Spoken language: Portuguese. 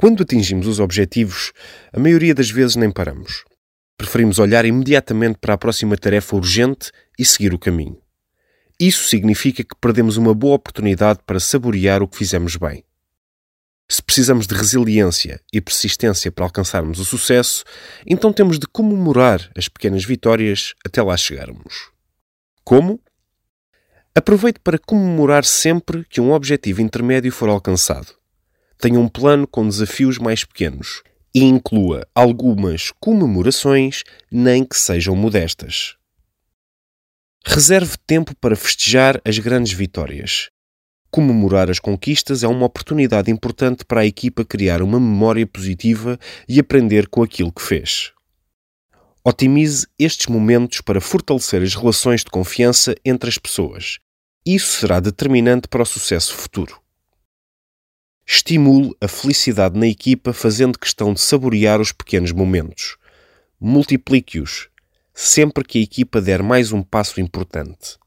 Quando atingimos os objetivos, a maioria das vezes nem paramos. Preferimos olhar imediatamente para a próxima tarefa urgente e seguir o caminho. Isso significa que perdemos uma boa oportunidade para saborear o que fizemos bem. Se precisamos de resiliência e persistência para alcançarmos o sucesso, então temos de comemorar as pequenas vitórias até lá chegarmos. Como? Aproveite para comemorar sempre que um objetivo intermédio for alcançado. Tenha um plano com desafios mais pequenos e inclua algumas comemorações, nem que sejam modestas. Reserve tempo para festejar as grandes vitórias. Comemorar as conquistas é uma oportunidade importante para a equipa criar uma memória positiva e aprender com aquilo que fez. Otimize estes momentos para fortalecer as relações de confiança entre as pessoas. Isso será determinante para o sucesso futuro. Estimule a felicidade na equipa fazendo questão de saborear os pequenos momentos. Multiplique-os sempre que a equipa der mais um passo importante.